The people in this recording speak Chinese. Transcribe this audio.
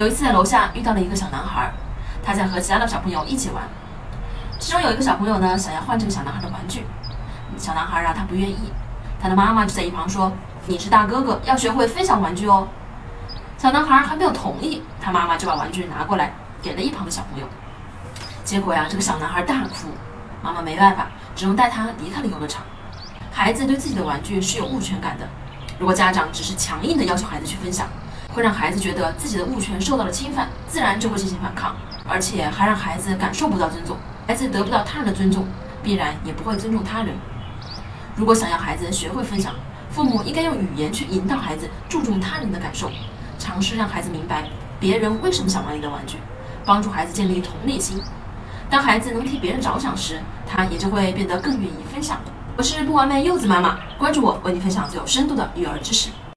有一次在楼下遇到了一个小男孩，他在和其他的小朋友一起玩。其中有一个小朋友呢，想要换这个小男孩的玩具，小男孩啊他不愿意，他的妈妈就在一旁说：“你是大哥哥，要学会分享玩具哦。”小男孩还没有同意，他妈妈就把玩具拿过来给了一旁的小朋友。结果呀，这个小男孩大哭，妈妈没办法，只能带他离开了游乐场。孩子对自己的玩具是有物权感的，如果家长只是强硬的要求孩子去分享，会让孩子觉得自己的物权受到了侵犯，自然就会进行反抗，而且还让孩子感受不到尊重。孩子得不到他人的尊重，必然也不会尊重他人。如果想要孩子学会分享，父母应该用语言去引导孩子注重他人的感受，尝试让孩子明白别人为什么想玩你的玩具，帮助孩子建立同理心。当孩子能替别人着想时，他也就会变得更愿意分享。我是不完美柚子妈妈，关注我，为你分享最有深度的育儿知识。